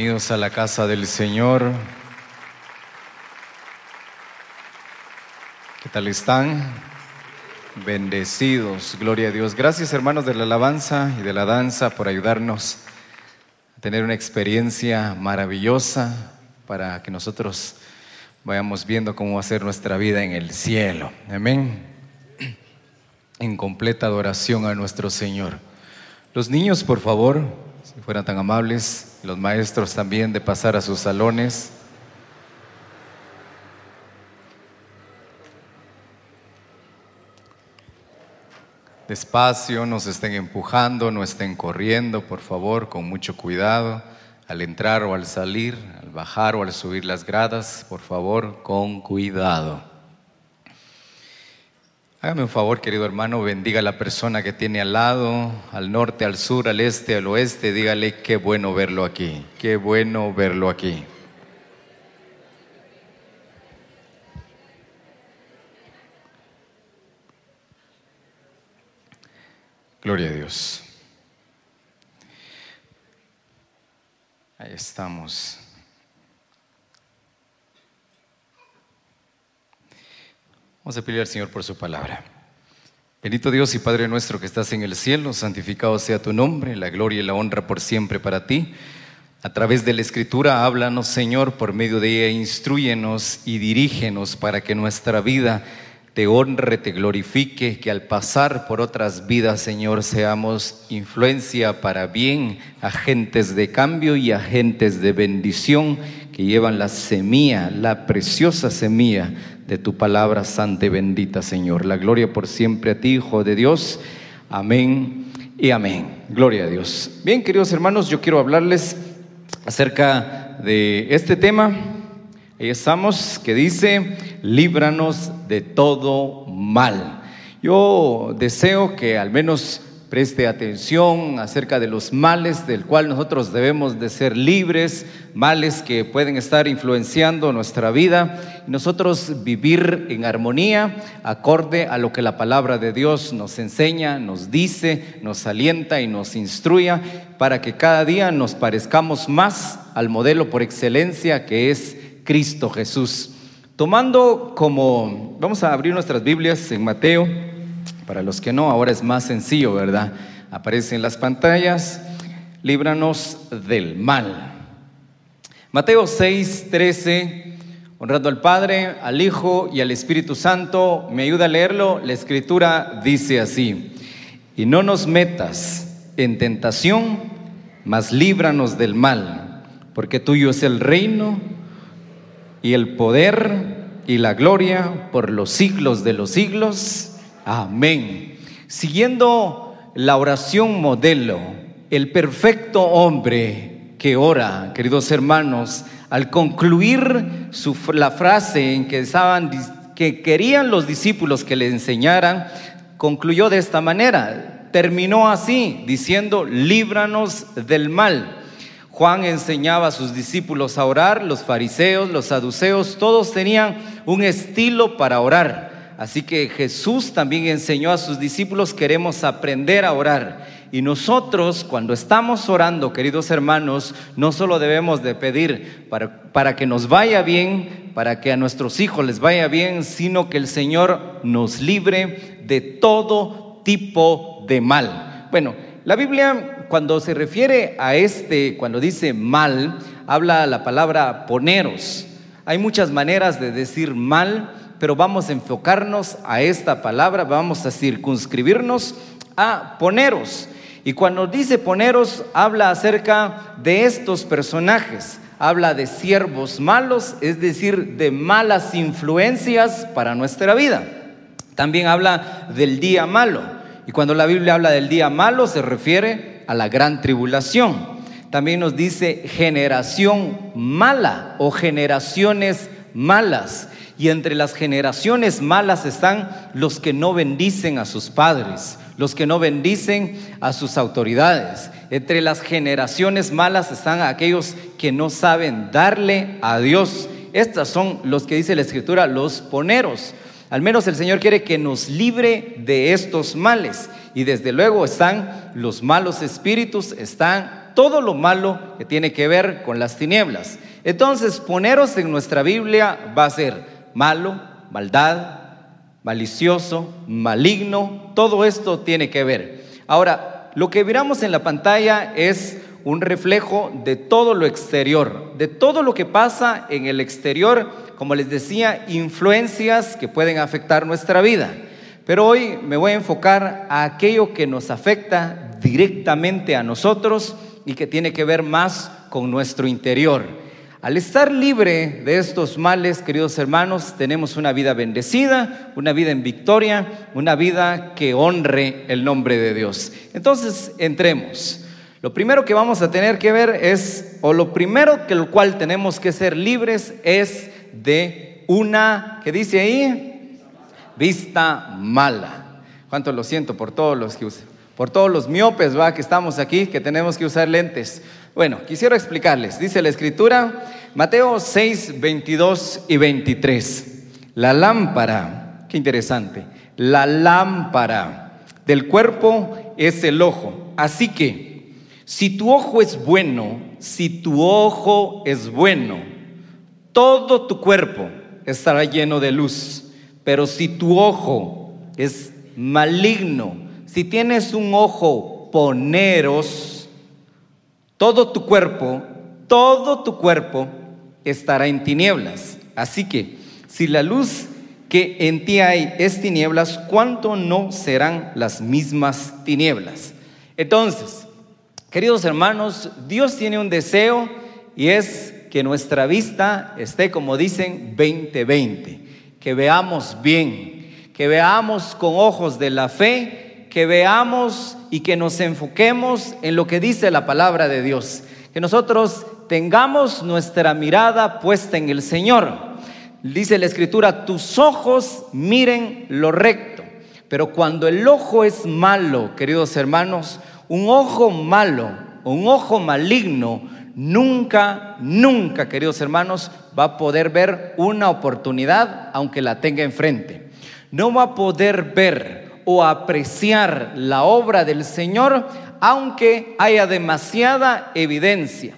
Bienvenidos a la casa del Señor. ¿Qué tal están? Bendecidos, gloria a Dios. Gracias hermanos de la alabanza y de la danza por ayudarnos a tener una experiencia maravillosa para que nosotros vayamos viendo cómo va a ser nuestra vida en el cielo. Amén. En completa adoración a nuestro Señor. Los niños, por favor, fueran tan amables, los maestros también de pasar a sus salones. Despacio, no se estén empujando, no estén corriendo, por favor, con mucho cuidado, al entrar o al salir, al bajar o al subir las gradas, por favor, con cuidado. Hágame un favor, querido hermano, bendiga a la persona que tiene al lado, al norte, al sur, al este, al oeste, dígale qué bueno verlo aquí, qué bueno verlo aquí. Gloria a Dios. Ahí estamos. Vamos a pedir al Señor por su palabra. Bendito Dios y Padre nuestro que estás en el cielo, santificado sea tu nombre, la gloria y la honra por siempre para ti. A través de la Escritura, háblanos, Señor, por medio de ella, instruyenos y dirígenos para que nuestra vida te honre, te glorifique, que al pasar por otras vidas, Señor, seamos influencia para bien, agentes de cambio y agentes de bendición que llevan la semilla, la preciosa semilla de tu palabra santa y bendita, Señor. La gloria por siempre a ti, Hijo de Dios. Amén y amén. Gloria a Dios. Bien, queridos hermanos, yo quiero hablarles acerca de este tema. Ahí estamos, que dice, líbranos de todo mal. Yo deseo que al menos preste atención acerca de los males del cual nosotros debemos de ser libres, males que pueden estar influenciando nuestra vida, y nosotros vivir en armonía acorde a lo que la palabra de Dios nos enseña, nos dice, nos alienta y nos instruya para que cada día nos parezcamos más al modelo por excelencia que es Cristo Jesús. Tomando como, vamos a abrir nuestras Biblias en Mateo para los que no, ahora es más sencillo, ¿verdad? Aparece en las pantallas, líbranos del mal. Mateo 6, 13, honrando al Padre, al Hijo y al Espíritu Santo, me ayuda a leerlo, la escritura dice así, y no nos metas en tentación, mas líbranos del mal, porque tuyo es el reino y el poder y la gloria por los siglos de los siglos. Amén. Siguiendo la oración modelo, el perfecto hombre que ora, queridos hermanos, al concluir su, la frase en que estaban que querían los discípulos que le enseñaran, concluyó de esta manera. Terminó así, diciendo, líbranos del mal. Juan enseñaba a sus discípulos a orar, los fariseos, los saduceos, todos tenían un estilo para orar. Así que Jesús también enseñó a sus discípulos, queremos aprender a orar. Y nosotros cuando estamos orando, queridos hermanos, no solo debemos de pedir para, para, que nos vaya bien, para que a nuestros hijos les vaya bien, sino que el Señor nos libre de todo tipo de mal. Bueno, la Biblia cuando se refiere a este, cuando dice mal, habla la palabra poneros. Hay muchas maneras de decir mal pero vamos a enfocarnos a esta palabra, vamos a circunscribirnos a poneros. Y cuando dice poneros, habla acerca de estos personajes, habla de siervos malos, es decir, de malas influencias para nuestra vida. También habla del día malo. Y cuando la Biblia habla del día malo, se refiere a la gran tribulación. También nos dice generación mala o generaciones malas. Y entre las generaciones malas están los que no bendicen a sus padres, los que no bendicen a sus autoridades. Entre las generaciones malas están aquellos que no saben darle a Dios. Estos son los que dice la Escritura, los poneros. Al menos el Señor quiere que nos libre de estos males. Y desde luego están los malos espíritus, están todo lo malo que tiene que ver con las tinieblas. Entonces, poneros en nuestra Biblia va a ser malo, maldad, malicioso, maligno, todo esto tiene que ver. Ahora, lo que miramos en la pantalla es un reflejo de todo lo exterior, de todo lo que pasa en el exterior, como les decía, influencias que pueden afectar nuestra vida. Pero hoy me voy a enfocar a aquello que nos afecta directamente a nosotros y que tiene que ver más con nuestro interior. Al estar libre de estos males, queridos hermanos, tenemos una vida bendecida, una vida en victoria, una vida que honre el nombre de Dios. Entonces, entremos. Lo primero que vamos a tener que ver es, o lo primero que lo cual tenemos que ser libres es de una, ¿qué dice ahí? Vista mala. ¿Cuánto lo siento por todos los que por todos los miopes, va, que estamos aquí, que tenemos que usar lentes? Bueno, quisiera explicarles. Dice la escritura, Mateo 6, 22 y 23. La lámpara, qué interesante, la lámpara del cuerpo es el ojo. Así que, si tu ojo es bueno, si tu ojo es bueno, todo tu cuerpo estará lleno de luz. Pero si tu ojo es maligno, si tienes un ojo poneros, todo tu cuerpo, todo tu cuerpo estará en tinieblas. Así que si la luz que en ti hay es tinieblas, ¿cuánto no serán las mismas tinieblas? Entonces, queridos hermanos, Dios tiene un deseo y es que nuestra vista esté, como dicen, 20-20, que veamos bien, que veamos con ojos de la fe que veamos y que nos enfoquemos en lo que dice la palabra de Dios. Que nosotros tengamos nuestra mirada puesta en el Señor. Dice la escritura, tus ojos miren lo recto. Pero cuando el ojo es malo, queridos hermanos, un ojo malo, un ojo maligno, nunca, nunca, queridos hermanos, va a poder ver una oportunidad aunque la tenga enfrente. No va a poder ver o apreciar la obra del Señor, aunque haya demasiada evidencia.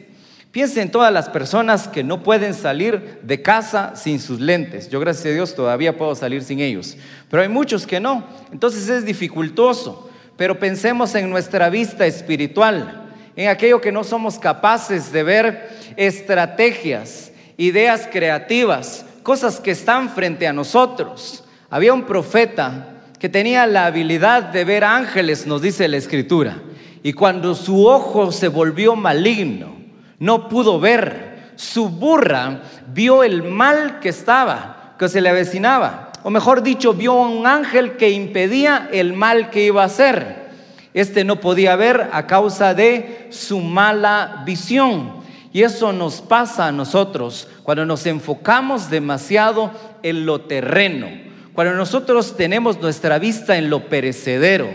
Piensen en todas las personas que no pueden salir de casa sin sus lentes. Yo gracias a Dios todavía puedo salir sin ellos, pero hay muchos que no. Entonces es dificultoso. Pero pensemos en nuestra vista espiritual, en aquello que no somos capaces de ver estrategias, ideas creativas, cosas que están frente a nosotros. Había un profeta que tenía la habilidad de ver ángeles, nos dice la escritura. Y cuando su ojo se volvió maligno, no pudo ver. Su burra vio el mal que estaba, que se le avecinaba. O mejor dicho, vio un ángel que impedía el mal que iba a hacer. Este no podía ver a causa de su mala visión. Y eso nos pasa a nosotros cuando nos enfocamos demasiado en lo terreno cuando nosotros tenemos nuestra vista en lo perecedero,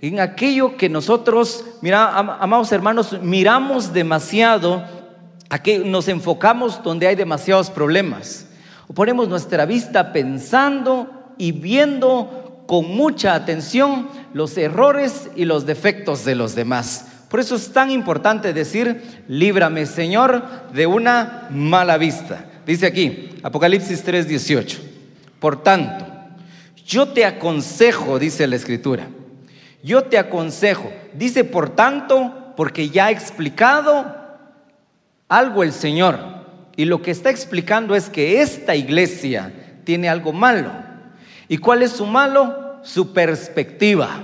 en aquello que nosotros, mira, amados hermanos, miramos demasiado, a que nos enfocamos donde hay demasiados problemas. O ponemos nuestra vista pensando y viendo con mucha atención los errores y los defectos de los demás. Por eso es tan importante decir, líbrame Señor de una mala vista. Dice aquí, Apocalipsis 3:18. Por tanto, yo te aconsejo, dice la escritura. Yo te aconsejo. Dice, por tanto, porque ya ha explicado algo el Señor. Y lo que está explicando es que esta iglesia tiene algo malo. ¿Y cuál es su malo? Su perspectiva,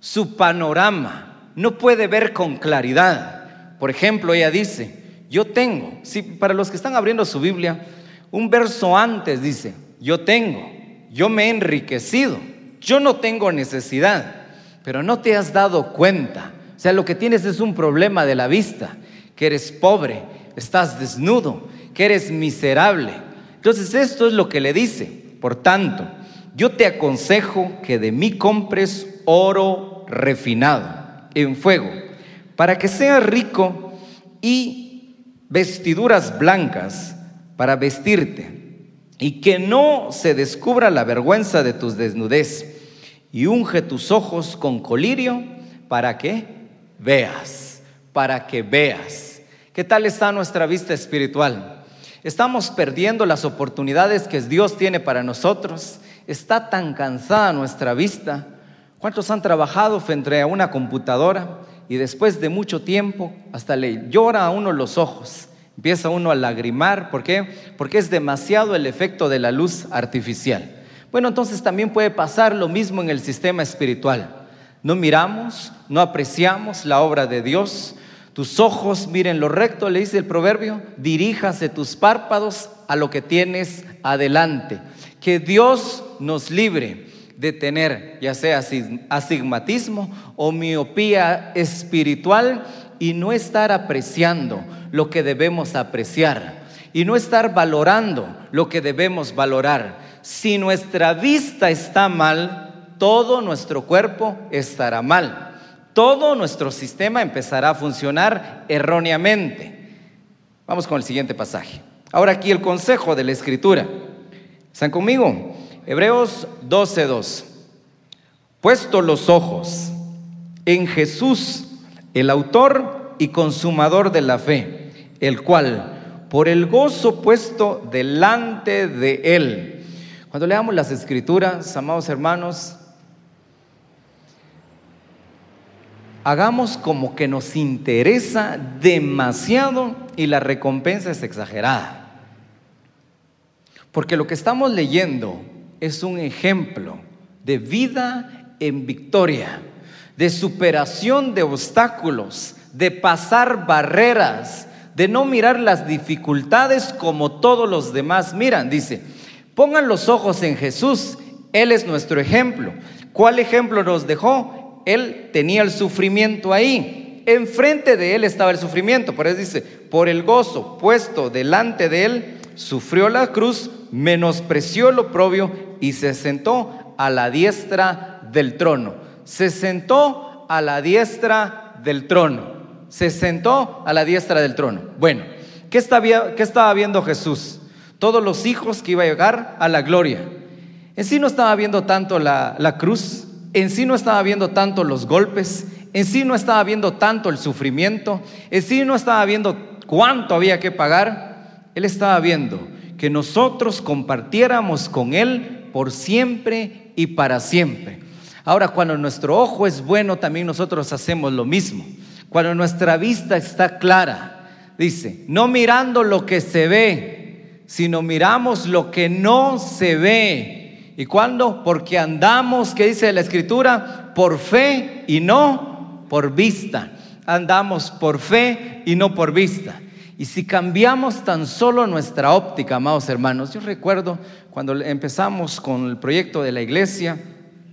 su panorama. No puede ver con claridad. Por ejemplo, ella dice, yo tengo, si para los que están abriendo su Biblia, un verso antes dice, yo tengo yo me he enriquecido, yo no tengo necesidad, pero no te has dado cuenta. O sea, lo que tienes es un problema de la vista, que eres pobre, estás desnudo, que eres miserable. Entonces esto es lo que le dice. Por tanto, yo te aconsejo que de mí compres oro refinado en fuego, para que seas rico y vestiduras blancas para vestirte y que no se descubra la vergüenza de tus desnudez, y unge tus ojos con colirio para que veas, para que veas. ¿Qué tal está nuestra vista espiritual? Estamos perdiendo las oportunidades que Dios tiene para nosotros. Está tan cansada nuestra vista. ¿Cuántos han trabajado frente a una computadora y después de mucho tiempo hasta le llora a uno los ojos? Empieza uno a lagrimar. ¿Por qué? Porque es demasiado el efecto de la luz artificial. Bueno, entonces también puede pasar lo mismo en el sistema espiritual. No miramos, no apreciamos la obra de Dios. Tus ojos miren lo recto, le dice el proverbio, diríjase tus párpados a lo que tienes adelante. Que Dios nos libre de tener ya sea astigmatismo o miopía espiritual y no estar apreciando lo que debemos apreciar y no estar valorando lo que debemos valorar. Si nuestra vista está mal, todo nuestro cuerpo estará mal. Todo nuestro sistema empezará a funcionar erróneamente. Vamos con el siguiente pasaje. Ahora aquí el consejo de la escritura. ¿Están conmigo? Hebreos 12:2. Puesto los ojos en Jesús, el autor y consumador de la fe, el cual, por el gozo puesto delante de él, cuando leamos las escrituras, amados hermanos, hagamos como que nos interesa demasiado y la recompensa es exagerada. Porque lo que estamos leyendo es un ejemplo de vida en victoria, de superación de obstáculos, de pasar barreras, de no mirar las dificultades como todos los demás miran. Dice, Pongan los ojos en Jesús. Él es nuestro ejemplo. ¿Cuál ejemplo nos dejó? Él tenía el sufrimiento ahí. Enfrente de él estaba el sufrimiento. Por eso dice, por el gozo puesto delante de él, sufrió la cruz, menospreció lo propio y se sentó a la diestra del trono. Se sentó a la diestra del trono. Se sentó a la diestra del trono. Bueno, ¿qué estaba, qué estaba viendo Jesús? todos los hijos que iba a llegar a la gloria. En sí no estaba viendo tanto la, la cruz, en sí no estaba viendo tanto los golpes, en sí no estaba viendo tanto el sufrimiento, en sí no estaba viendo cuánto había que pagar, él estaba viendo que nosotros compartiéramos con Él por siempre y para siempre. Ahora, cuando nuestro ojo es bueno, también nosotros hacemos lo mismo. Cuando nuestra vista está clara, dice, no mirando lo que se ve, sino miramos lo que no se ve. ¿Y cuándo? Porque andamos, ¿qué dice la escritura? Por fe y no por vista. Andamos por fe y no por vista. Y si cambiamos tan solo nuestra óptica, amados hermanos, yo recuerdo cuando empezamos con el proyecto de la iglesia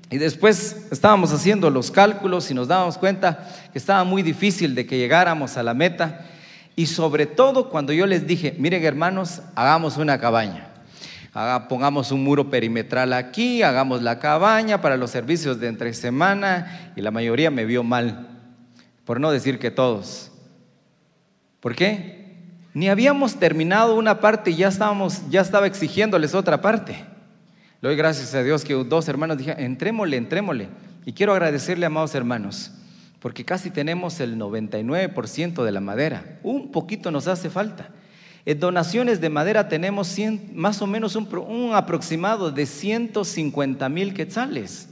y después estábamos haciendo los cálculos y nos dábamos cuenta que estaba muy difícil de que llegáramos a la meta. Y sobre todo cuando yo les dije, miren hermanos, hagamos una cabaña. pongamos un muro perimetral aquí, hagamos la cabaña para los servicios de entre semana y la mayoría me vio mal, por no decir que todos. ¿Por qué? Ni habíamos terminado una parte y ya estábamos, ya estaba exigiéndoles otra parte. Le doy gracias a Dios que dos hermanos dijeron, entrémosle, entrémosle. Y quiero agradecerle, amados hermanos, porque casi tenemos el 99% de la madera. Un poquito nos hace falta. En donaciones de madera tenemos más o menos un, un aproximado de 150 mil quetzales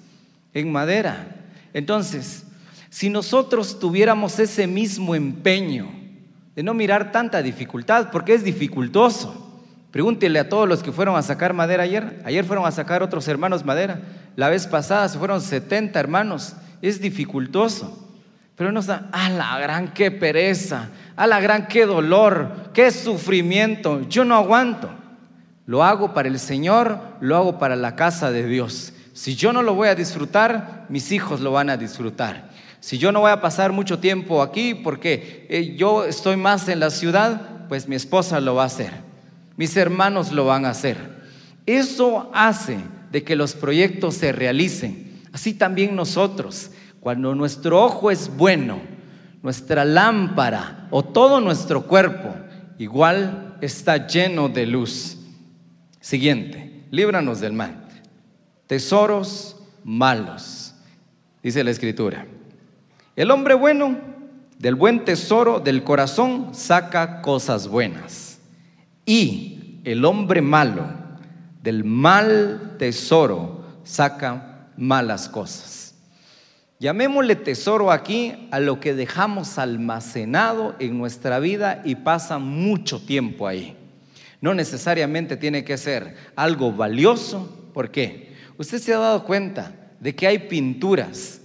en madera. Entonces, si nosotros tuviéramos ese mismo empeño de no mirar tanta dificultad, porque es dificultoso. Pregúntele a todos los que fueron a sacar madera ayer. Ayer fueron a sacar otros hermanos madera. La vez pasada se fueron 70 hermanos. Es dificultoso. Pero nos da, a la gran qué pereza, a la gran qué dolor, qué sufrimiento, yo no aguanto. Lo hago para el Señor, lo hago para la casa de Dios. Si yo no lo voy a disfrutar, mis hijos lo van a disfrutar. Si yo no voy a pasar mucho tiempo aquí porque eh, yo estoy más en la ciudad, pues mi esposa lo va a hacer. Mis hermanos lo van a hacer. Eso hace de que los proyectos se realicen. Así también nosotros. Cuando nuestro ojo es bueno, nuestra lámpara o todo nuestro cuerpo igual está lleno de luz. Siguiente, líbranos del mal. Tesoros malos, dice la escritura. El hombre bueno del buen tesoro del corazón saca cosas buenas. Y el hombre malo del mal tesoro saca malas cosas. Llamémosle tesoro aquí a lo que dejamos almacenado en nuestra vida y pasa mucho tiempo ahí. No necesariamente tiene que ser algo valioso. ¿Por qué? Usted se ha dado cuenta de que hay pinturas,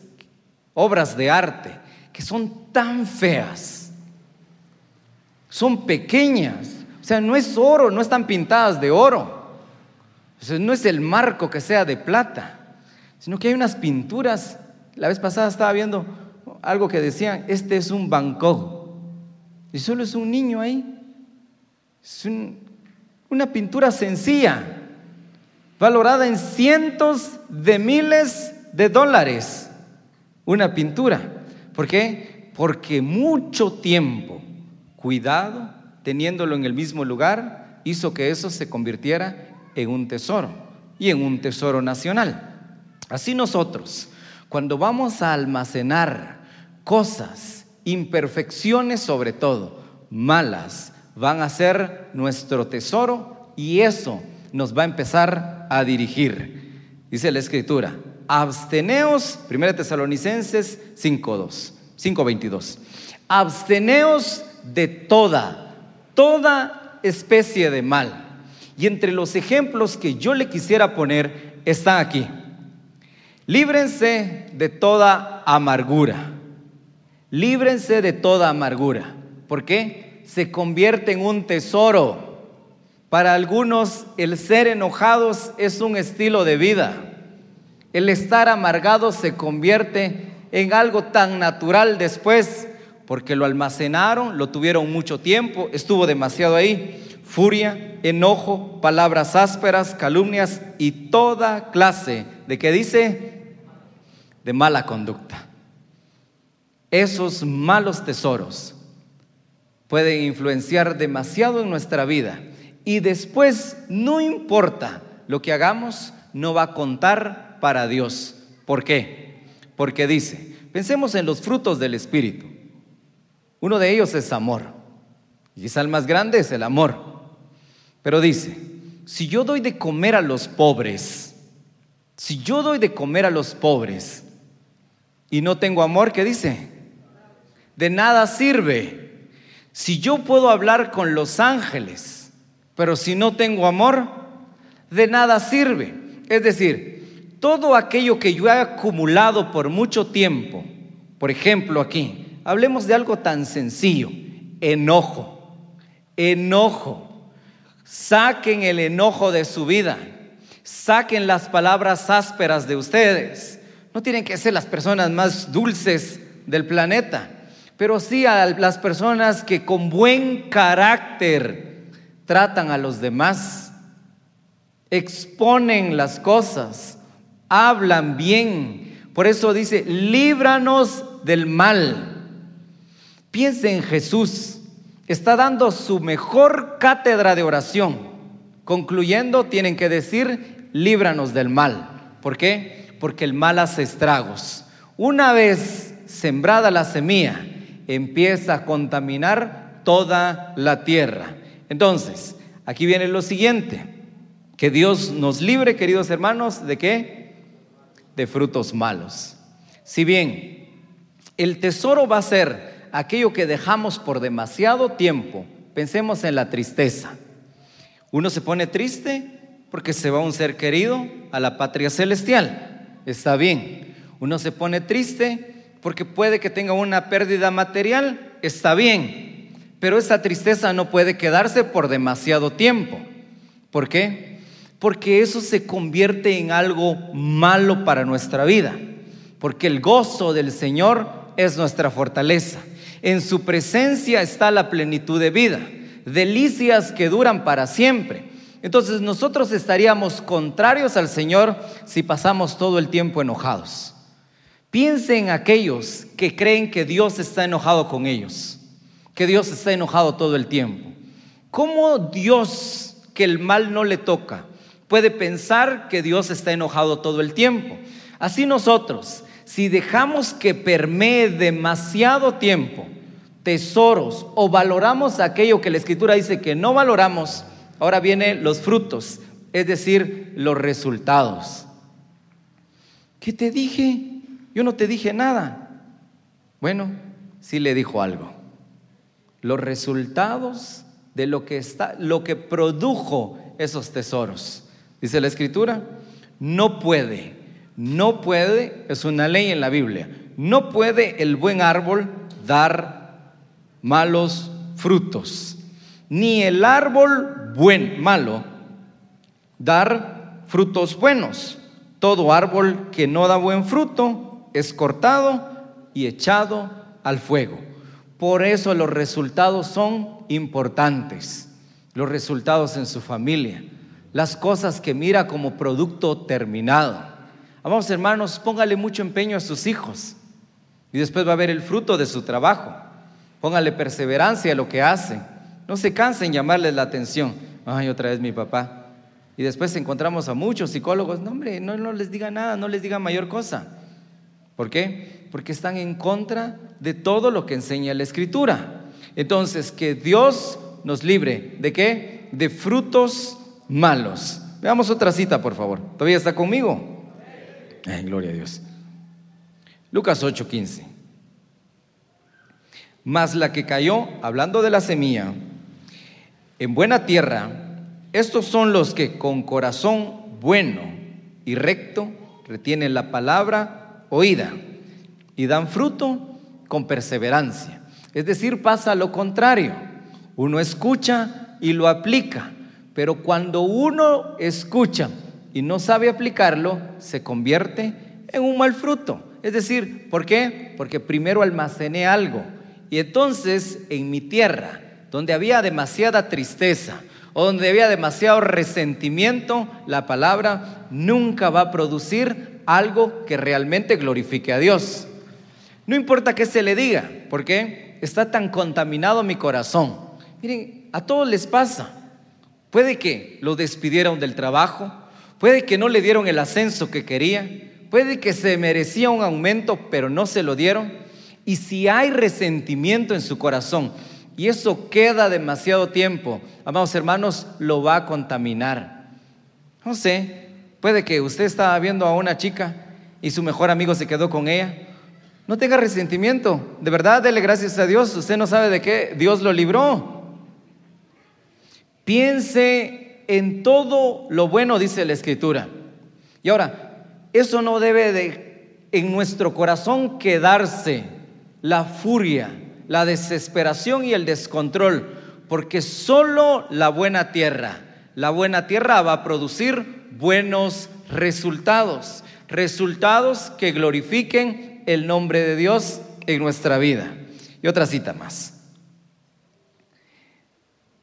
obras de arte, que son tan feas, son pequeñas, sea, no es oro, no están pintadas de oro, no es el marco que sea de plata, sino que hay unas pinturas, la vez pasada estaba viendo algo que decían, este es un Bangkok, y solo es un niño ahí, es una pintura sencilla, valorada en cientos de miles de dólares, una pintura. ¿Por qué? Porque mucho tiempo, cuidado, teniéndolo en el mismo lugar, hizo que eso se convirtiera en un tesoro y en un tesoro nacional. Así nosotros, cuando vamos a almacenar cosas, imperfecciones sobre todo, malas, van a ser nuestro tesoro y eso nos va a empezar a dirigir. Dice la escritura, absteneos, 1 Tesalonicenses 5.2, 5.22, absteneos de toda, toda especie de mal. Y entre los ejemplos que yo le quisiera poner están aquí. Líbrense de toda amargura. Líbrense de toda amargura. ¿Por qué? Se convierte en un tesoro. Para algunos el ser enojados es un estilo de vida. El estar amargado se convierte en algo tan natural después, porque lo almacenaron, lo tuvieron mucho tiempo, estuvo demasiado ahí. Furia, enojo, palabras ásperas, calumnias y toda clase de que dice de mala conducta. Esos malos tesoros pueden influenciar demasiado en nuestra vida y después no importa lo que hagamos, no va a contar para Dios. ¿Por qué? Porque dice, pensemos en los frutos del Espíritu. Uno de ellos es amor. Y quizá el más grande es el amor. Pero dice, si yo doy de comer a los pobres, si yo doy de comer a los pobres y no tengo amor, ¿qué dice? De nada sirve. Si yo puedo hablar con los ángeles, pero si no tengo amor, de nada sirve. Es decir, todo aquello que yo he acumulado por mucho tiempo, por ejemplo aquí, hablemos de algo tan sencillo, enojo, enojo. Saquen el enojo de su vida, saquen las palabras ásperas de ustedes. No tienen que ser las personas más dulces del planeta, pero sí las personas que con buen carácter tratan a los demás, exponen las cosas hablan bien. Por eso dice, líbranos del mal. Piense en Jesús. Está dando su mejor cátedra de oración. Concluyendo, tienen que decir, líbranos del mal. ¿Por qué? Porque el mal hace estragos. Una vez sembrada la semilla, empieza a contaminar toda la tierra. Entonces, aquí viene lo siguiente. Que Dios nos libre, queridos hermanos, de qué? de frutos malos. Si bien el tesoro va a ser aquello que dejamos por demasiado tiempo, pensemos en la tristeza. Uno se pone triste porque se va un ser querido a la patria celestial. Está bien. Uno se pone triste porque puede que tenga una pérdida material. Está bien. Pero esa tristeza no puede quedarse por demasiado tiempo. ¿Por qué? porque eso se convierte en algo malo para nuestra vida, porque el gozo del Señor es nuestra fortaleza. En su presencia está la plenitud de vida, delicias que duran para siempre. Entonces nosotros estaríamos contrarios al Señor si pasamos todo el tiempo enojados. Piensen en aquellos que creen que Dios está enojado con ellos, que Dios está enojado todo el tiempo. ¿Cómo Dios, que el mal no le toca, puede pensar que Dios está enojado todo el tiempo. Así nosotros, si dejamos que permee demasiado tiempo tesoros o valoramos aquello que la escritura dice que no valoramos, ahora vienen los frutos, es decir, los resultados. ¿Qué te dije? Yo no te dije nada. Bueno, sí le dijo algo. Los resultados de lo que está, lo que produjo esos tesoros. Dice la escritura, no puede, no puede, es una ley en la Biblia, no puede el buen árbol dar malos frutos, ni el árbol buen, malo, dar frutos buenos. Todo árbol que no da buen fruto es cortado y echado al fuego. Por eso los resultados son importantes, los resultados en su familia, las cosas que mira como producto terminado. Vamos hermanos, póngale mucho empeño a sus hijos y después va a ver el fruto de su trabajo. Póngale perseverancia a lo que hace. No se cansen en llamarles la atención. Ay, otra vez mi papá. Y después encontramos a muchos psicólogos. No, hombre, no, no les diga nada, no les diga mayor cosa. ¿Por qué? Porque están en contra de todo lo que enseña la Escritura. Entonces, que Dios nos libre. ¿De qué? De frutos malos. Veamos otra cita, por favor. ¿Todavía está conmigo? Gloria a Dios. Lucas 8:15. Mas la que cayó, hablando de la semilla, en buena tierra, estos son los que con corazón bueno y recto retienen la palabra oída y dan fruto con perseverancia. Es decir, pasa lo contrario. Uno escucha y lo aplica, pero cuando uno escucha y no sabe aplicarlo, se convierte en un mal fruto. Es decir, ¿por qué? Porque primero almacené algo y entonces en mi tierra, donde había demasiada tristeza o donde había demasiado resentimiento, la palabra nunca va a producir algo que realmente glorifique a Dios. No importa qué se le diga, ¿por qué? Está tan contaminado mi corazón. Miren, a todos les pasa. Puede que lo despidieron del trabajo, puede que no le dieron el ascenso que quería, puede que se merecía un aumento, pero no se lo dieron. Y si hay resentimiento en su corazón y eso queda demasiado tiempo, amados hermanos, lo va a contaminar. No sé, puede que usted estaba viendo a una chica y su mejor amigo se quedó con ella. No tenga resentimiento, de verdad, dele gracias a Dios. Usted no sabe de qué Dios lo libró. Piense en todo lo bueno, dice la Escritura. Y ahora, eso no debe de en nuestro corazón quedarse la furia, la desesperación y el descontrol, porque solo la buena tierra, la buena tierra va a producir buenos resultados, resultados que glorifiquen el nombre de Dios en nuestra vida. Y otra cita más.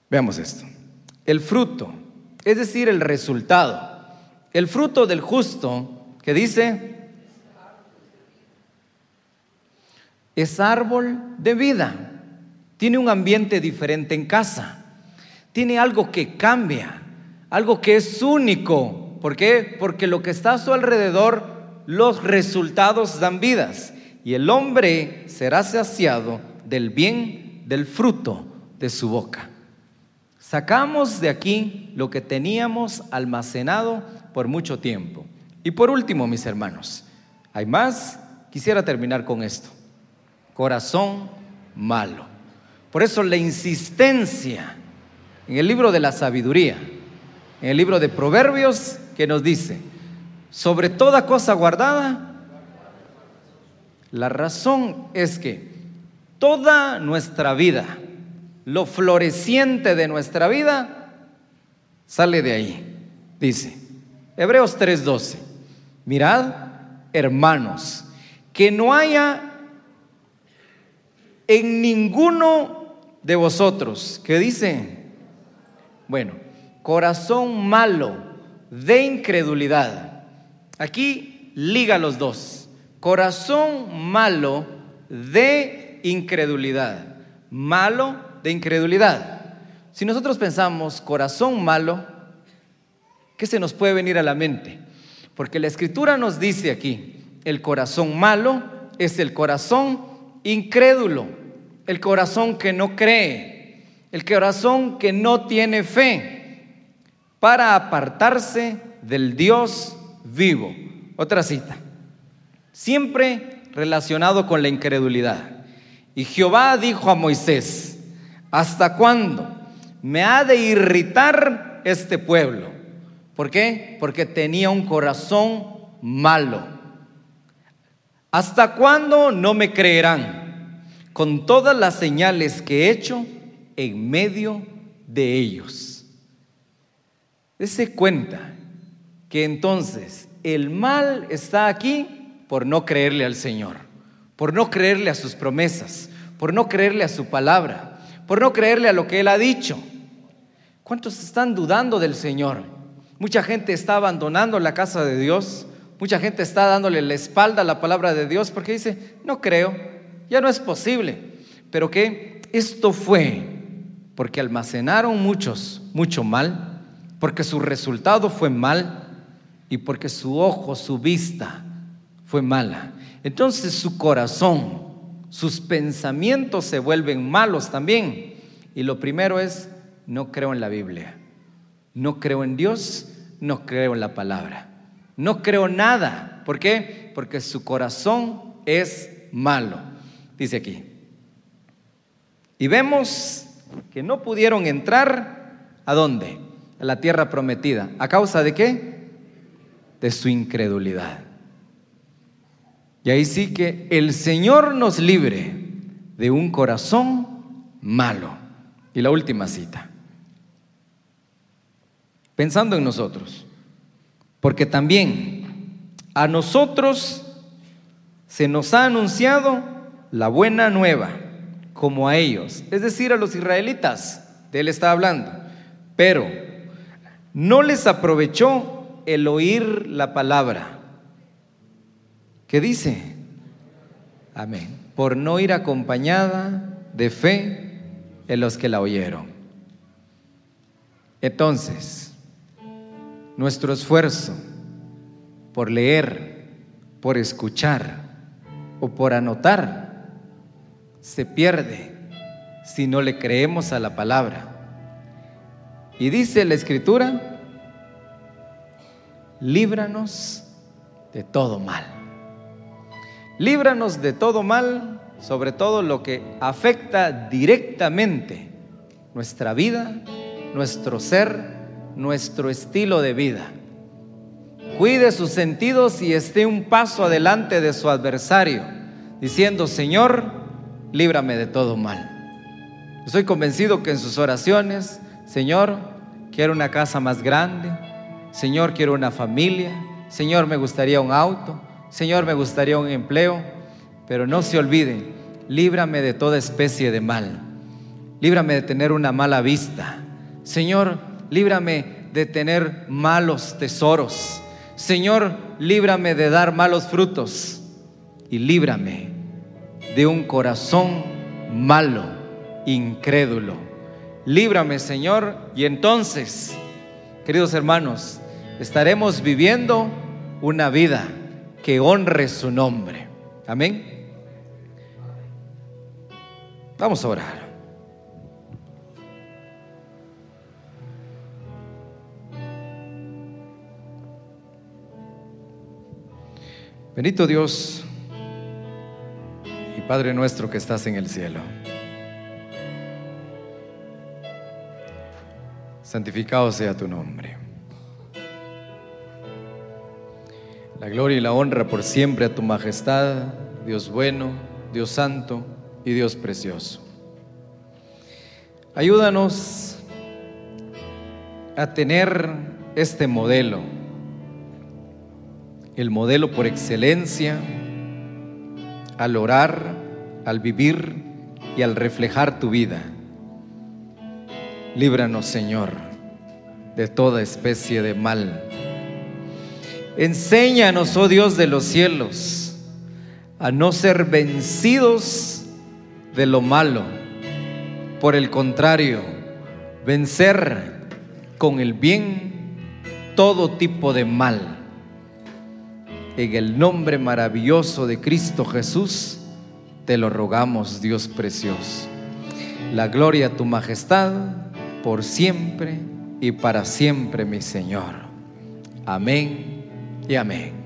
Veamos esto. El fruto, es decir, el resultado. El fruto del justo ¿Qué dice? Es árbol de vida. Tiene un ambiente diferente en casa. Tiene algo que cambia, algo que es único. ¿Por qué? Porque lo que está a su alrededor, los resultados dan vidas. Y el hombre será saciado del bien del fruto de su boca. Sacamos de aquí lo que teníamos almacenado por mucho tiempo. Y por último, mis hermanos, hay más, quisiera terminar con esto. Corazón malo. Por eso la insistencia en el libro de la sabiduría, en el libro de Proverbios, que nos dice, sobre toda cosa guardada, la razón es que toda nuestra vida, lo floreciente de nuestra vida, sale de ahí. Dice, Hebreos 3:12. Mirad, hermanos, que no haya en ninguno de vosotros, que dice, bueno, corazón malo de incredulidad. Aquí liga los dos. Corazón malo de incredulidad. Malo de incredulidad. Si nosotros pensamos corazón malo, ¿qué se nos puede venir a la mente? Porque la escritura nos dice aquí, el corazón malo es el corazón incrédulo. el corazón que no cree, el corazón que no tiene fe, para apartarse del Dios vivo. Otra cita, siempre relacionado con la incredulidad. Y Jehová dijo a Moisés, ¿hasta cuándo me ha de irritar este pueblo? ¿Por qué? Porque tenía un corazón malo. ¿Hasta cuándo no me creerán con todas las señales que he hecho en medio de ellos? Dese cuenta que entonces el mal está aquí por no creerle al Señor, por no creerle a sus promesas, por no creerle a su palabra, por no creerle a lo que Él ha dicho. ¿Cuántos están dudando del Señor? Mucha gente está abandonando la casa de Dios, mucha gente está dándole la espalda a la palabra de Dios porque dice, no creo, ya no es posible. Pero que esto fue porque almacenaron muchos mucho mal, porque su resultado fue mal y porque su ojo, su vista fue mala. Entonces su corazón, sus pensamientos se vuelven malos también. Y lo primero es, no creo en la Biblia, no creo en Dios, no creo en la palabra, no creo nada. ¿Por qué? Porque su corazón es malo. Dice aquí. Y vemos que no pudieron entrar a dónde? A la tierra prometida. ¿A causa de qué? de su incredulidad. Y ahí sí que el Señor nos libre de un corazón malo. Y la última cita. Pensando en nosotros. Porque también a nosotros se nos ha anunciado la buena nueva, como a ellos, es decir, a los israelitas, de él está hablando. Pero no les aprovechó el oír la palabra. ¿Qué dice? Amén. Por no ir acompañada de fe en los que la oyeron. Entonces, nuestro esfuerzo por leer, por escuchar o por anotar se pierde si no le creemos a la palabra. Y dice la escritura, líbranos de todo mal. Líbranos de todo mal, sobre todo lo que afecta directamente nuestra vida, nuestro ser, nuestro estilo de vida. Cuide sus sentidos y esté un paso adelante de su adversario, diciendo, Señor, líbrame de todo mal. Estoy convencido que en sus oraciones, Señor, quiero una casa más grande, Señor, quiero una familia. Señor, me gustaría un auto. Señor, me gustaría un empleo. Pero no se olviden, líbrame de toda especie de mal. Líbrame de tener una mala vista. Señor, líbrame de tener malos tesoros. Señor, líbrame de dar malos frutos. Y líbrame de un corazón malo, incrédulo. Líbrame, Señor, y entonces, queridos hermanos, estaremos viviendo una vida que honre su nombre. Amén. Vamos a orar. Bendito Dios y Padre nuestro que estás en el cielo. Santificado sea tu nombre. La gloria y la honra por siempre a tu majestad, Dios bueno, Dios santo y Dios precioso. Ayúdanos a tener este modelo, el modelo por excelencia, al orar, al vivir y al reflejar tu vida. Líbranos, Señor, de toda especie de mal Enséñanos, oh Dios de los cielos, a no ser vencidos de lo malo. Por el contrario, vencer con el bien todo tipo de mal. En el nombre maravilloso de Cristo Jesús. Te lo rogamos, Dios precioso. La gloria a tu majestad por siempre y para siempre, mi Señor. Amén y amén.